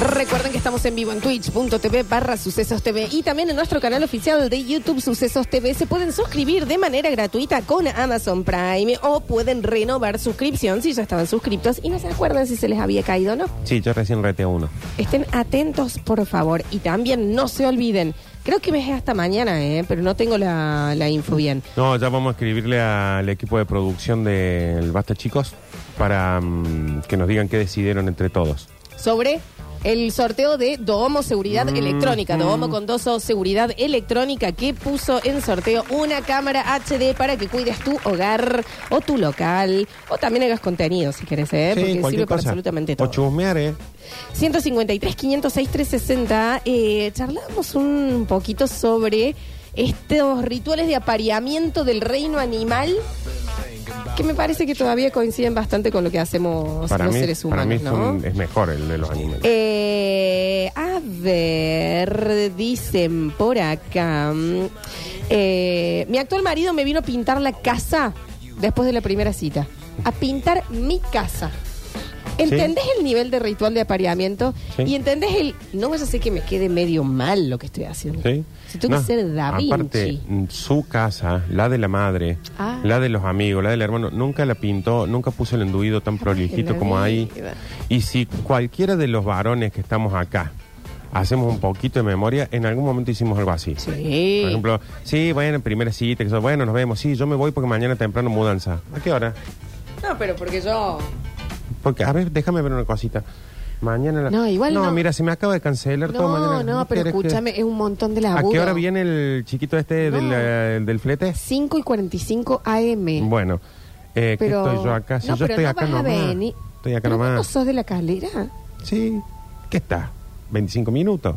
Recuerden que estamos en vivo en twitch.tv barra Sucesos TV y también en nuestro canal oficial de YouTube Sucesos TV. Se pueden suscribir de manera gratuita con Amazon Prime o pueden renovar suscripción si ya estaban suscriptos y no se acuerdan si se les había caído o no. Sí, yo recién rete uno. Estén atentos, por favor. Y también no se olviden. Creo que me es hasta mañana, ¿eh? pero no tengo la, la info bien. No, ya vamos a escribirle al equipo de producción del Basta Chicos para mm, que nos digan qué decidieron entre todos. Sobre el sorteo de Domo Seguridad Mm, Electrónica. mm. Domo con Doso Seguridad Electrónica que puso en sorteo una cámara HD para que cuides tu hogar o tu local o también hagas contenido si querés, ¿eh? Sí, porque sirve para cosa. absolutamente O todo. chusmear, ¿eh? 153, 506, 360. Eh, charlamos un poquito sobre estos rituales de apareamiento del reino animal que me parece que todavía coinciden bastante con lo que hacemos Para los mí, seres para humanos, mí es, es mejor el de los animales. Eh, a ver, dicen por acá. mm, eh, mi actual marido me vino a pintar la casa después de la primera cita. A pintar mi casa. ¿Entendés el nivel de ritual de apareamiento? Sí. Y entendés el. No vaya a ser que me quede medio mal lo que estoy haciendo. ¿Sí? Si tengo No, que ser Da Vinci. Aparte, su casa, la de la madre, Ah. la de los amigos, la del hermano, nunca la pintó, nunca puso el enduido tan prolijito como ahí. Y si cualquiera de los varones que estamos acá hacemos un poquito de memoria, en algún momento hicimos algo así. Sí. Por ejemplo, sí, bueno, primera cita, que bueno, nos vemos, sí, yo me voy porque mañana temprano mudanza. ¿A qué hora? No, pero porque yo. Porque, a ver, déjame ver una cosita. Mañana la- No, igual no. mira, se me acaba de cancelar todo No, mañana. no, pero quieres que- escúchame, es un montón de ¿A laburo. qué hora viene el chiquito este del, No. eh, del flete? 5 y 45 AM. Bueno, eh, ¿qué Pero, estoy yo acá? Si no, yo pero estoy no acá vas a nomás. venir. Estoy acá ¿Pero vos no nomás. sos de la calera? Sí. ¿Qué está? ¿25 minutos?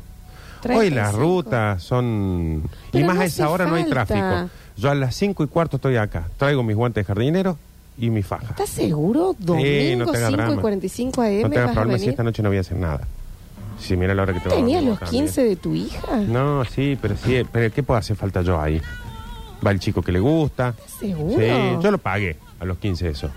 Hoy las 35. rutas son... y Pero más no a esa hace hora no hay falta. tráfico. Yo a las 5 y cuarto estoy acá. Traigo mis guantes de jardinero y mi faja. ¿Estás seguro? Sí, Domingo no te hagas 5 y drama. 45 AM No te hagas vas a problema si venir. esta noche no voy a hacer nada. Si mira la hora que te voy a ¿Tenías dormir los vos también. 15 de tu hija? No, sí, pero sí, pero ¿qué puede hacer falta yo ahí? Va el chico que le gusta. ¿Seguro? Sí, yo lo pagué a los 15 eso.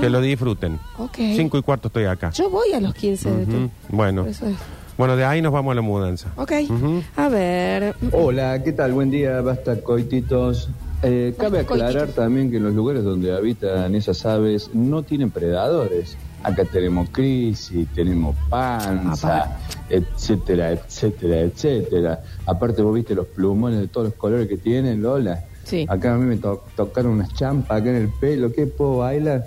Que lo disfruten. Ok. 5 y cuarto estoy acá. Yo voy a los 15 de tu Ujú, Bueno. Eso es. Bueno, de ahí nos vamos a la mudanza. Ok. Ujú. A ver. Hola, ¿qué tal? Buen día, basta coititos. Eh, cabe aclarar también que en los lugares donde habitan esas aves no tienen predadores. Acá tenemos crisis, tenemos panza, etcétera, etcétera, etcétera. Aparte vos viste los plumones de todos los colores que tienen, Lola. Sí. Acá a mí me to- tocaron unas champas acá en el pelo. ¿Qué puedo bailar?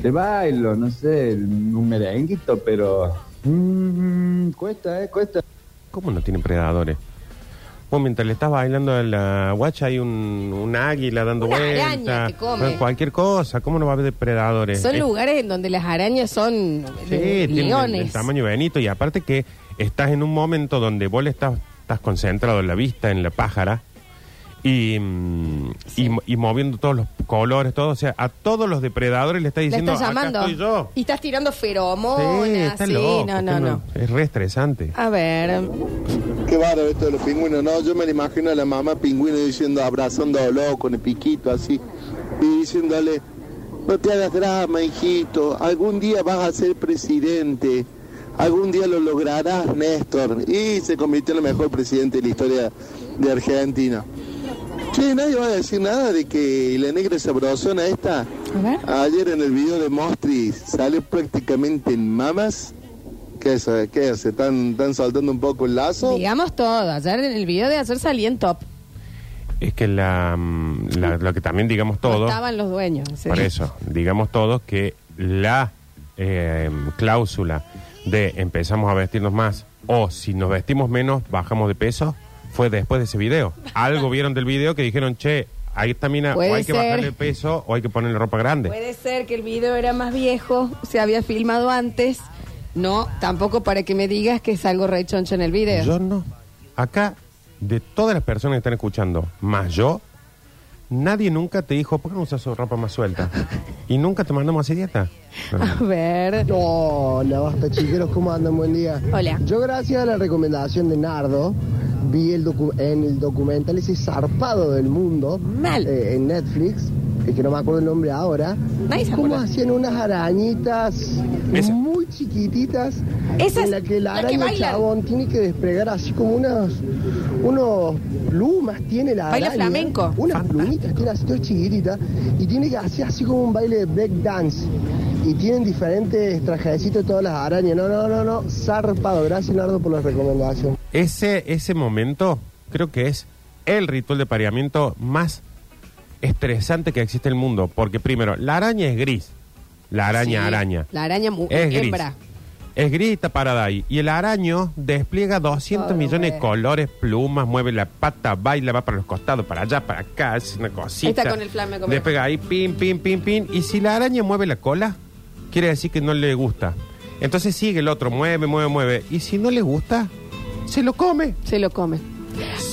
Te bailo, no sé, un merenguito, pero... mm, cuesta, ¿eh? Cuesta. ¿Cómo no tienen predadores? Mientras le estás bailando a la guacha hay un, un águila dando Una araña que come. Cualquier cosa. ¿Cómo no va a haber depredadores? Son Es- lugares en donde las arañas son Sí, tienen el- leones. el tamaño Benito y aparte que estás en un momento donde vos le estás, estás concentrado en la vista, en la pájara y, mm, y, mo- y moviendo todos los colores, todo, o sea, a todos los depredadores le estás Le diciendo, estás llamando. acá estoy yo. Y estás tirando Sí, feromonas. está Sí, loco, no, no, no. Es re estresante. A ver. Qué bárbaro esto de los pingüinos, ¿no? Yo me lo imagino a la mamá pingüino diciendo, abrazándolo con el piquito así, y diciéndole, no te hagas drama, hijito, algún día vas a ser presidente, algún día lo lograrás, Néstor. Y se convirtió en el mejor presidente de la historia de Argentina. Che, nadie va a decir nada de que la negra sabrosona esta, A ver. ayer en el video de Mostri, sale prácticamente en mamas. ¿Qué es? ¿Qué es? ¿Están, ¿Están saltando un poco el lazo? Digamos todo. Ayer en el video de ayer salí en top. Es que la, mm, la- lo que también digamos No todo, estaban los dueños. sí. por eso, digamos todos que la eh, cláusula de empezamos a vestirnos más o si nos vestimos menos, bajamos de peso, fue después de ese video. Algo vieron del video que dijeron, che, ahí está mina, o hay que ser. bajarle el peso o hay que ponerle ropa grande. Puede ser que el video era más viejo, se había filmado antes. No, tampoco para que me digas que es algo rechoncho en el video. Yo no. Acá, de todas las personas que están escuchando, más yo, nadie nunca te dijo, ¿por qué no usas su ropa más suelta? y nunca te mandamos a hacer dieta. A ver. Hola, basta chiqueros, ¿cómo andan? Buen día. Hola. Yo gracias a la recomendación de Nardo vi el docu- en el documental ese zarpado del mundo Mal. eh, en Netflix, que no me acuerdo el nombre ahora, Nadie acuerda. hacían unas arañitas Esa. muy chiquititas Esas, en la que la que araña bailan. chabón tiene que desplegar así como unas unos plumas tiene la Baila araña. flamenco. Unas plumitas tiene así todas chiquititas y tiene que hacer así como un baile de break dance. Y tienen diferentes trajecitos todas las arañas. No, no, no, no. Zarpado. Gracias, Nardo, por la recomendación. Ese, ese momento creo que es el ritual de pareamiento más estresante que existe en el mundo. Porque primero, la araña es gris. La araña, Sí, araña. La araña Es gris. hembra. Es gris y está parada ahí. Y el araño despliega 200 Todo, millones de colores, plumas, mueve la pata, baila, va para los costados, para allá, para acá, es una cosita. Está con el flamenco, Despega ahí, pin, pin, pin, pin. Y si la araña mueve la cola, quiere decir que no le gusta. Entonces sigue el otro, mueve, mueve, mueve. Y si no le gusta, se lo come. Se lo come.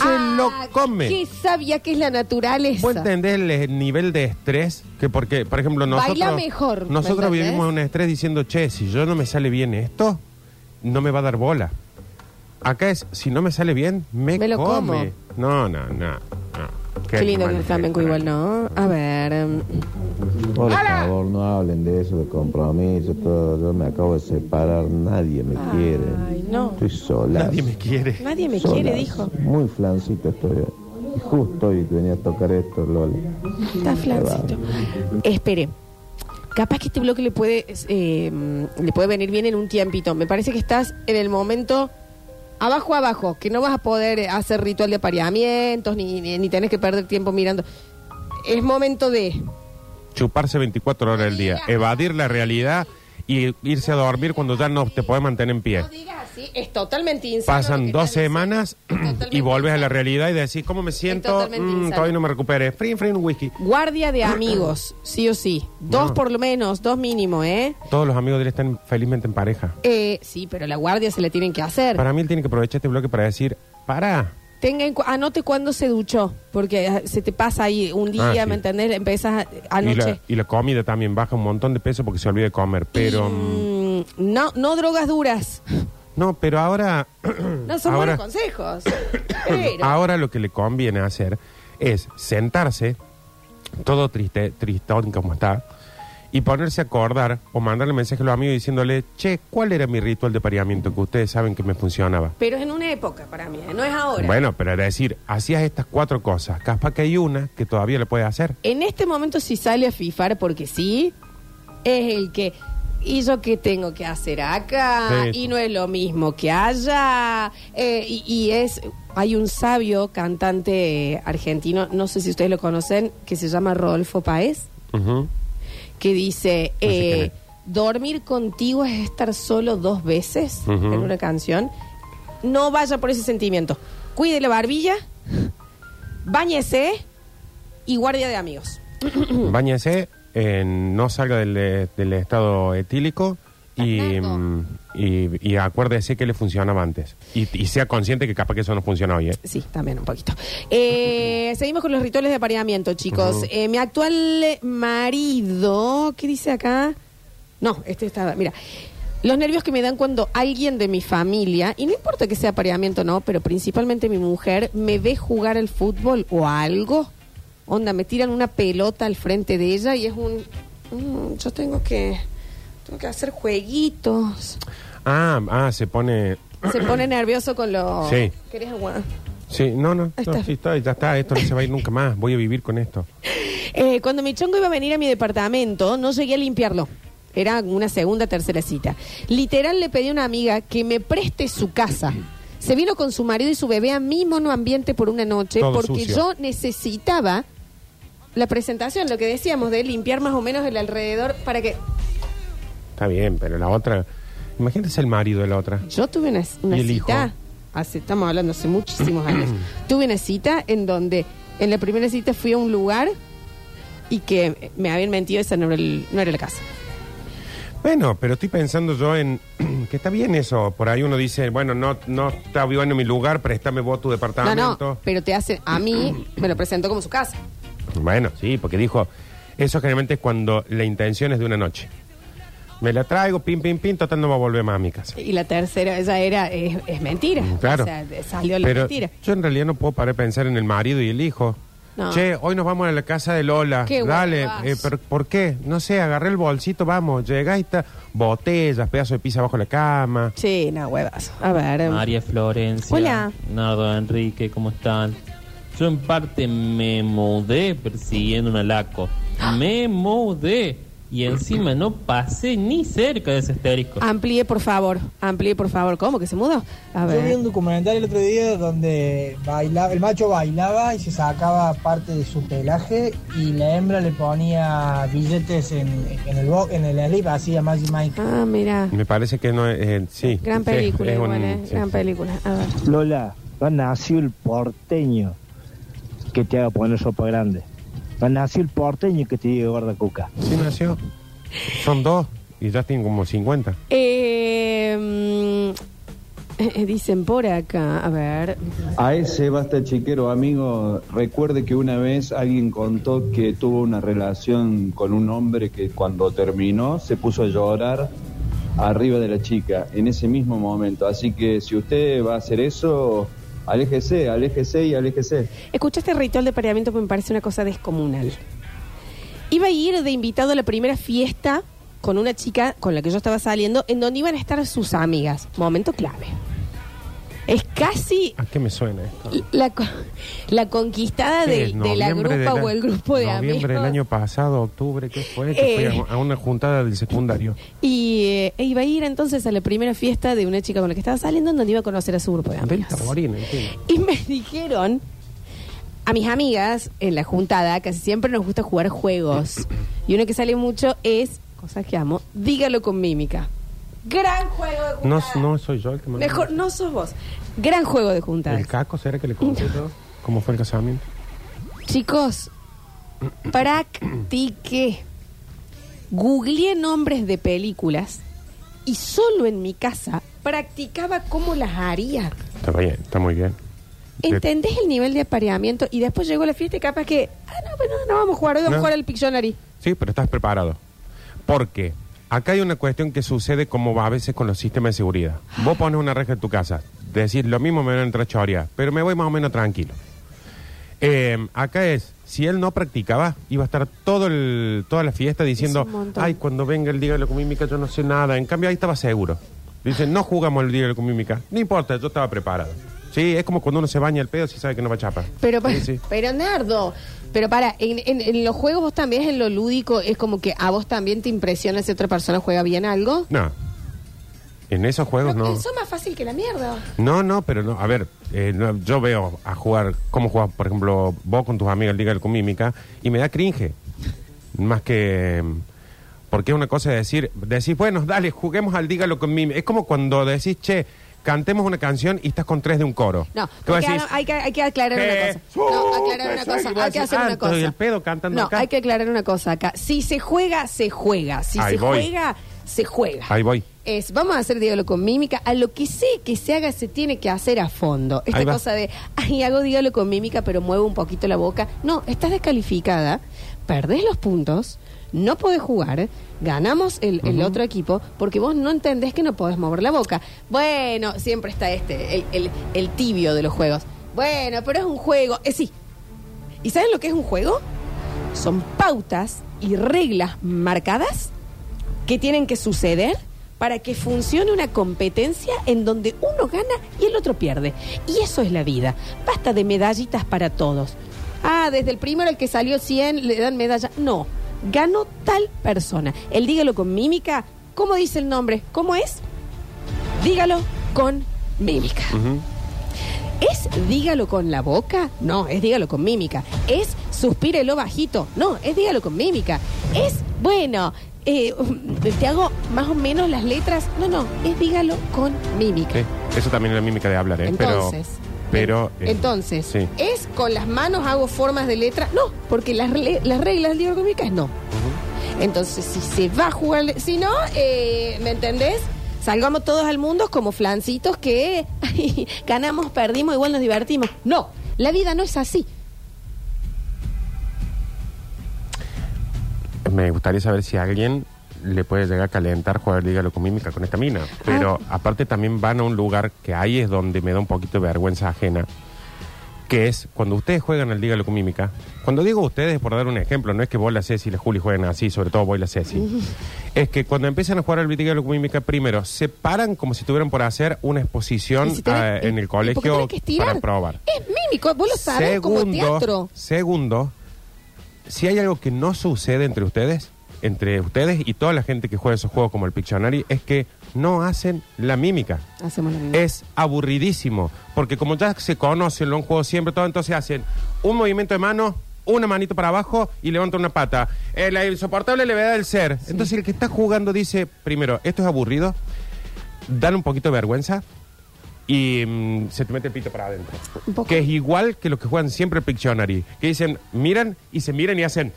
Se Ah, lo come. Qué sabia que es la naturaleza. ¿Vos entendés el, nivel de estrés? Que porque, por ejemplo, nosotros. Baila mejor, ¿me Nosotros entendés? vivimos un estrés diciendo, che, si yo no me sale bien esto, no me va a dar bola. Acá es, si no me sale bien, me, Me lo come. como. No, no, no. no. Qué, lindo que el flamenco estrés. igual, ¿no? A ver. em, Por favor, no hablen de eso, de compromiso, todo. Yo me acabo de separar, nadie me quiere. Ay, no. Estoy sola. Nadie me quiere. Nadie me Solas. quiere, dijo. Muy flancito estoy. Y Justo hoy venía a tocar esto, Lola. Está flancito. Espere. Capaz que este bloque le puede, eh, le puede venir bien en un tiempito. Me parece que estás en el momento abajo, abajo, que no vas a poder hacer ritual de apareamientos, ni, ni, ni tenés que perder tiempo mirando. Es momento de... Chuparse 24 horas al día, evadir la realidad y irse a dormir cuando ya no te puedes mantener en pie. No digas así, es totalmente insano. Pasan dos semanas y volves a la realidad y decís, ¿cómo me siento? totalmente Mm, insano. todavía no me recuperé. Frin, frin, un whisky. Guardia de amigos, sí o sí. Dos No. por lo menos, dos mínimo, ¿eh? Todos los amigos de él están felizmente en pareja. Eh, Sí, pero la guardia se le tienen que hacer. Para mí él tiene que aprovechar este bloque para decir, para. Tenga en cu- anote cuándo se duchó, porque ah, se te pasa ahí un día, Ah, sí. ¿me entendés? Empezás a- Y la, anoche. y la comida también baja un montón de peso porque se olvida de comer. Pero, mm, no, no drogas duras. no, pero ahora, No son ahora, buenos consejos. Pero, ahora lo que le conviene hacer es sentarse, todo triste, tristón como está, y ponerse a acordar o mandarle mensaje a los amigos diciéndole, che, ¿cuál era mi ritual de pareamiento que ustedes saben que me funcionaba? pero es en una época para mí, ¿eh? no es ahora. Bueno, pero era decir, hacías estas cuatro cosas, capaz que hay una que todavía le puedes hacer. En este momento si sale a fifar porque sí, es el que... ¿Y yo qué tengo que hacer acá? Sí. Y no es lo mismo que allá. Eh, y, y es... Hay un sabio cantante argentino, no sé si ustedes lo conocen, que se llama Rodolfo Paez. Ujú. Que dice, eh, dormir contigo es estar solo dos veces Ujú. en una canción. No vaya por ese sentimiento. Cuide la barbilla, báñese y guardia de amigos. Báñese, eh, no salga del, del estado etílico y, y, y acuérdese que le funcionaba antes. Y, y sea consciente que capaz que eso no funciona hoy. ¿eh? Sí, también un poquito. Eh, seguimos con los rituales de apareamiento, chicos. Ujú. Eh, mi actual marido, ¿qué dice acá? No, este está, mira. Los nervios que me dan cuando alguien de mi familia, y no importa que sea apareamiento o no, pero principalmente mi mujer, me ve jugar al fútbol o algo. Onda, me tiran una pelota al frente de ella y es un... mm, yo tengo que... Tengo que hacer jueguitos. Ah, ah, se pone... Se pone nervioso con lo... Sí. ¿Querés agua? Sí, no, no, Ahí no, está. sí, está, ya está, esto no se va a ir nunca más, voy a vivir con esto. Eh, cuando mi chongo iba a venir a mi departamento, no llegué a limpiarlo. Era una segunda, tercera cita. Literal le pedí a una amiga que me preste su casa. Se vino con su marido y su bebé a mi monoambiente por una noche Todo porque sucio. yo necesitaba la presentación, lo que decíamos de limpiar más o menos el alrededor para que... Está bien, pero la otra... Imagínate el marido de la otra. Yo tuve una, una ¿Y el cita, hijo? hace, estamos hablando hace muchísimos años, tuve una cita en donde en la primera cita fui a un lugar y que me habían mentido, esa no era, el- no era la casa. Bueno, pero estoy pensando yo en que está bien eso. Por ahí uno dice, bueno, no, no está bueno en mi lugar, préstame vos tu No, departamento. no, pero te hace, a mí me lo presentó como su casa. Bueno, sí, porque dijo, eso generalmente es cuando la intención es de una noche. Me la traigo, pim, pim, pim, total no va a volver más a mi casa. Y la tercera, esa era, es, es mentira. Mm, Claro. O sea, salió la Pero mentira. yo en realidad no puedo parar de pensar en el marido y el hijo. No. Che, hoy nos vamos a la casa de Lola. Qué Dale, eh, pero ¿por qué? No sé, agarré el bolsito, vamos, llega y está botellas, pedazos de pizza bajo la cama. Sí, no, huevas. A ver. María Florencia. Hola. Nardo Enrique, ¿cómo están? Yo en parte me mudé persiguiendo un alaco. Me mudé. Y encima no pasé ni cerca de ese asterisco. Amplíe, por favor. Amplíe, por favor. ¿Cómo que se mudó? A Yo vi un documental el otro día donde bailaba, el macho bailaba y se sacaba parte de su pelaje y la hembra le ponía billetes en, en el bo- en el slip, así a Magic Mike. Ah, mira. Me parece que no es. eh, sí. Gran sí, película, es un- igual, ¿eh? sí, Gran sí. película. A ver. Lola, va nació el porteño que te haga poner sopa grande. Nació el porteño que te diga gorda cuca. Sí, nació. Son dos y ya tienen como 50. Eh, mm, eh, dicen por acá, a ver. A ese basta chiquero amigo, recuerde que una vez alguien contó que tuvo una relación con un hombre que cuando terminó se puso a llorar arriba de la chica en ese mismo momento. Así que si usted va a hacer eso, aléjese, aléjese y aléjese. Escuchaste el ritual de pareamiento que me parece una cosa descomunal. Iba a ir de invitado a la primera fiesta con una chica con la que yo estaba saliendo, en donde iban a estar sus amigas. Momento clave. Es casi ¿A qué me suena esto? la, co- la conquistada ¿Qué de, la Noviembre grupa o el grupo de amigos. Noviembre del año pasado, octubre, ¿qué fue? Que Eh. fui a- a una juntada del secundario. Y eh, iba a ir entonces a la primera fiesta de una chica con la que estaba saliendo, en donde iba a conocer a su grupo de taborín, entiendo. Y me dijeron, a mis amigas en la juntada, casi siempre nos gusta jugar juegos. Y uno que sale mucho es, cosas que amo, dígalo con mímica. Gran juego de No, juntada. no soy yo el que me Mejor, no sos vos. Gran juego de juntada. ¿El caco será que le conté todo? ¿Cómo fue el casamiento? Chicos, practique. Googleé nombres de películas y solo en mi casa practicaba cómo las haría. Está bien, está muy bien. ¿Entendés el nivel de apareamiento? Y después llegó la fiesta y capaz que, ah, no, bueno, no vamos a jugar, hoy vamos No. a jugar al Pictionary. Sí, pero estás preparado. Porque acá hay una cuestión que sucede como va a veces con los sistemas de seguridad. Vos pones una reja en tu casa, decís lo mismo me van a entrar choría, pero me voy más o menos tranquilo. Eh, acá es, si él no practicaba, iba a estar todo el, toda la fiesta diciendo, ay, cuando venga el dígalo con mímica yo no sé nada. En cambio ahí estaba seguro. Dice, no jugamos el dígalo con mímica. No importa, yo estaba preparado. Sí, es como cuando uno se baña el pedo si sabe que no va a chapar. Pero, pa- Sí, sí. pero Nardo, pero para, en, en- en los juegos vos también, en lo lúdico, es como que a vos también te impresiona si otra persona juega bien algo. No. En esos juegos no. Eso es más fácil que la mierda. No, no, pero no. A ver, eh, no, yo veo a jugar, cómo juegas, por ejemplo, vos con tus amigos Dígalo con Mímica, y me da cringe. Más que. mm, Porque es una cosa de decir, decir, bueno, dale, juguemos al Dígalo con Mímica. Es como cuando decís, che, cantemos una canción y estás con tres de un coro. No, Tú porque hay, que, hay que aclarar una cosa. No, aclarar una cosa. Hay que hacer una cosa. estoy el pedo cantando No, acá. hay que aclarar una cosa acá. Si se juega, se juega. Si Ahí se voy. juega, se juega. Ahí voy. Es, vamos a hacer dígalo con mímica. A lo que sé que se haga, se tiene que hacer a fondo. Esta Ahí va. cosa de, ay, hago dígalo con mímica, pero muevo un poquito la boca. No, estás descalificada, perdés los puntos, no podés jugar, ganamos el, el otro equipo, porque vos no entendés que no podés mover la boca. Bueno, siempre está este, el, el- el tibio de los juegos. Bueno, pero es un juego. Eh, sí. ¿Y saben lo que es un juego? Son pautas y reglas marcadas que tienen que suceder para que funcione una competencia en donde uno gana y el otro pierde. Y eso es la vida. Basta de medallitas para todos. Ah, desde el primero al que salió 100 le dan medalla. No, ganó tal persona. El dígalo con mímica. ¿Cómo dice el nombre? ¿Cómo es? Dígalo con mímica. ¿Es dígalo con la boca? No, es dígalo con mímica. ¿Es suspírelo bajito? No, es dígalo con mímica. ¿Es, bueno, eh, te hago más o menos las letras? No, no, es dígalo con mímica. Sí, eso también es la mímica de hablar, ¿eh? Entonces, pero. Pero eh, entonces, sí. ¿es con las manos hago formas de letra? No, porque las, las reglas del mímica es no. Entonces, si se va a jugar, si no, eh, ¿me entendés? Salgamos todos al mundo como flancitos que ay, ganamos, perdimos, igual nos divertimos. No, la vida no es así. Me gustaría saber si alguien le puede llegar a calentar jugar Dígalo con mímica con esta mina. Pero aparte también van a un lugar que ahí es donde me da un poquito de vergüenza ajena. que es cuando ustedes juegan al Dígalo con Mímica. Cuando digo ustedes, por dar un ejemplo, no es que vos, la Ceci y la Juli jueguen así, sobre todo vos y la Ceci. es que cuando empiezan a jugar al Dígalo con Mímica, primero se paran como si estuvieran por hacer una exposición Y si tenés- ah, en el porque colegio tenés que estirar. para probar. Es mímico, vos lo sabés como teatro. Segundo, si hay algo que no sucede entre ustedes, entre ustedes y toda la gente que juega esos juegos como el Pictionary, es que no hacen la mímica. Hacemos la misma. Es aburridísimo, porque como ya se conocen, lo han jugado siempre, todo, entonces hacen un movimiento de mano, una manito para abajo y levantan una pata. Eh, la insoportable levedad del ser. Entonces el que está jugando dice, primero, esto es aburrido, dan un poquito de vergüenza y mm, se te mete el pito para adentro. Que es igual que los que juegan siempre el Pictionary, que dicen, miran y se miran y hacen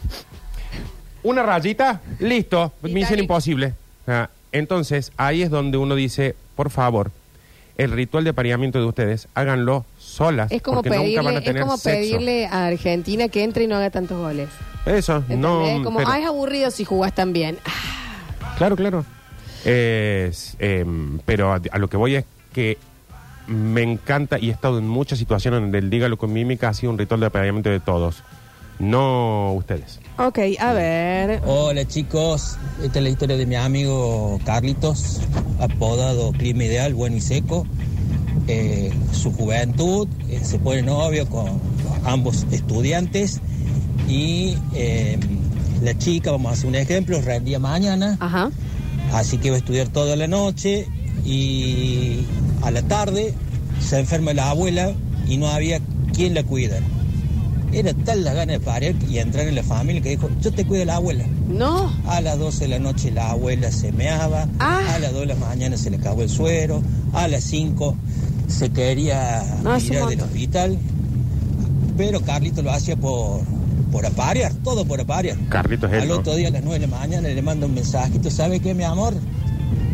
una rayita, listo, misión imposible. Ah, entonces, ahí es donde uno dice, por favor, el ritual de apareamiento de ustedes, háganlo solas, Es como, porque nunca van pedirle, a es sexo. Argentina que entre y no haga tantos goles. Eso, no, como, pero- ah, es aburrido si jugás tan bien. Ah, claro, claro. Em, pero a, a lo que voy es que me encanta y he estado en muchas situaciones donde el dígalo con mímica ha sido un ritual de apareamiento de todos, no ustedes. Ok, a ver. Hola chicos, esta es la historia de mi amigo Carlitos, apodado Clima Ideal, bueno y seco. Eh, su juventud, eh, se pone novio con ambos estudiantes y eh, la chica, vamos a hacer un ejemplo, rendía mañana, Ajá. así que va a estudiar toda la noche y a la tarde se enferma la abuela y no había quien la cuidara. Era tal la gana de parir y entrar en la familia que dijo, yo te cuido a la abuela. No. A las 12 de la noche la abuela se meaba, Ah. a las 2 de la mañana se le acabó el suero, a las 5 se quería No, ir del hospital, pero Carlito lo hacía por, por aparear, todo por aparear. Carlitos es él, Al ¿no? otro día a las 9 de la mañana le manda un mensajito, ¿sabe qué, mi amor?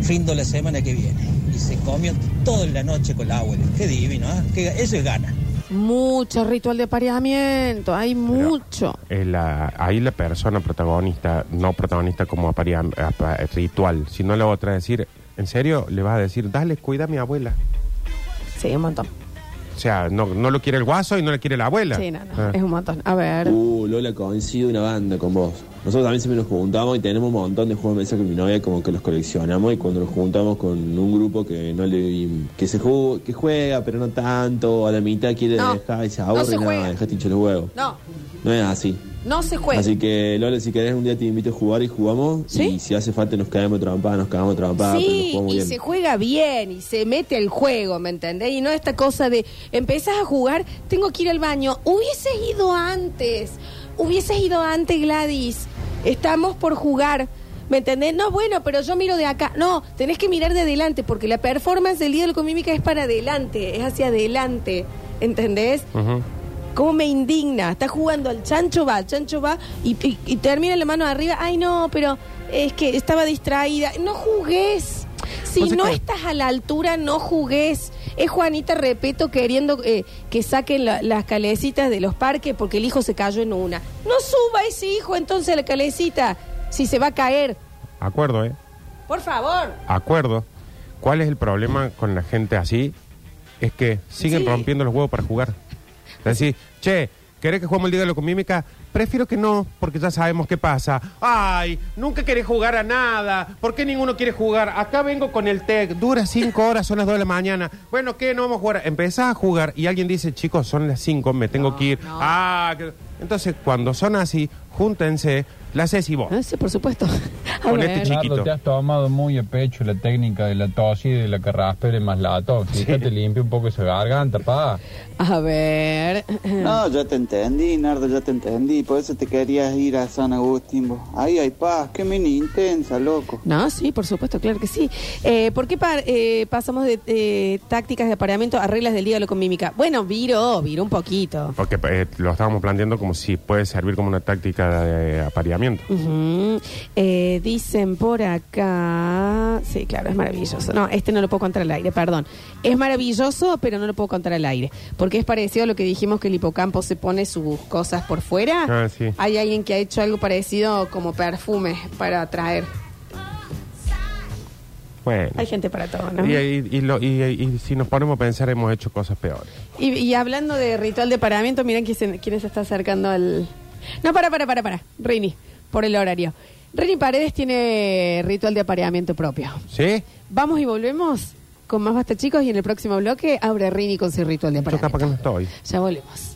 Rindo la semana que viene. Y se comió toda la noche con la abuela. Qué divino, ¿ah? Qué- Eso es gana. Mucho ritual de apareamiento, hay mucho. Eh, la- ahí la persona protagonista, no protagonista como aparia- apa- ritual, sino la otra, decir, en serio, le vas a decir, dale, cuida a mi abuela. Sí, un montón. O sea, no, no lo quiere el guaso y no le quiere la abuela. Sí, no, no, Ah. es un montón. A ver. Uh, Lola, coincido una banda con vos. Nosotros también siempre nos juntamos y tenemos un montón de juegos de mesa con mi novia como que los coleccionamos y cuando nos juntamos con un grupo que no le que se ju- que juega pero no tanto, a la mitad quiere No, dejar y se no aburre, se no, juega. dejate hinchar los huevos. No, No es así. No se juega. Así que Lola, si querés un día te invito a jugar y jugamos ¿Sí? y si hace falta nos caemos trompadas, nos cagamos trompadas, pero nos Sí, y bien. se juega bien y se mete al juego, ¿me entendés? Y no esta cosa de empezás a jugar, tengo que ir al baño. Hubieses ido antes, hubieses ido antes, Gladys. Estamos por jugar. ¿Me entendés? No, bueno, pero yo miro de acá. No, tenés que mirar de adelante porque la performance del día de la comímica es para adelante, es hacia adelante. ¿Entendés? Ujú. ¿Cómo me indigna? Está jugando al chancho va, al chancho va y, y- y termina la mano arriba. Ay, no, pero es que estaba distraída. No jugues. Si no que- estás a la altura, no jugues. Es Juanita Repeto queriendo eh, que saquen la- las calecitas de los parques porque el hijo se cayó en una. No suba ese hijo entonces a la calecita si se va a caer. Acuerdo, ¿eh? Por favor. Acuerdo. ¿Cuál es el problema con la gente así? Es que siguen Sí. rompiendo los huevos para jugar. Es decir, che, ¿querés que juguemos el Dígalo con Mímica? Prefiero que no, porque ya sabemos qué pasa. Ay, nunca querés jugar a nada. ¿Por qué ninguno quiere jugar? Acá vengo con el TEC. Dura cinco horas, son las dos de la mañana. Bueno, ¿qué? No vamos a jugar. Empezás a jugar y alguien dice, chicos, son las cinco, me tengo que ir. Ah, que- entonces cuando son así, júntense, la haces y vos. Ah, Sí, por supuesto. A Con ver. este chiquito. Nardo, te has tomado muy a pecho la técnica de la tos y de la carraspera más la tos. Fíjate, limpia un poco esa garganta, pa. A ver. No, ya te entendí, Nardo, ya te entendí. Por eso te querías ir a San Agustín. vos. Ahí hay paz, qué mini intensa, loco. No, sí, por supuesto, claro que sí. Eh, ¿Por qué par- eh, pasamos de eh, tácticas de apareamiento a reglas del dígalo con mímica? Bueno, viró, viró un poquito. Porque eh, lo estábamos planteando como si puede servir como una táctica de apareamiento. Ujú. Eh, dicen por acá. Sí, claro, es maravilloso. No, este no lo puedo contar al aire, perdón. Es maravilloso, pero no lo puedo contar al aire. Porque es parecido a lo que dijimos que el hipocampo se pone sus cosas por fuera. Ah, sí. Hay alguien que ha hecho algo parecido como perfume para atraer. Bueno. Hay gente para todo, ¿no? Y, y- y lo- y- y si nos ponemos a pensar, hemos hecho cosas peores. Y, y hablando de ritual de paramiento, miren quién se, quién se está acercando al... No, para, para, para, para. Rini, por el horario. Rini Paredes tiene ritual de apareamiento propio. ¿Sí? Vamos y volvemos con más basta chicos y en el próximo bloque abre Rini con su ritual de Yo apareamiento. capaz que no estoy. Ya volvemos.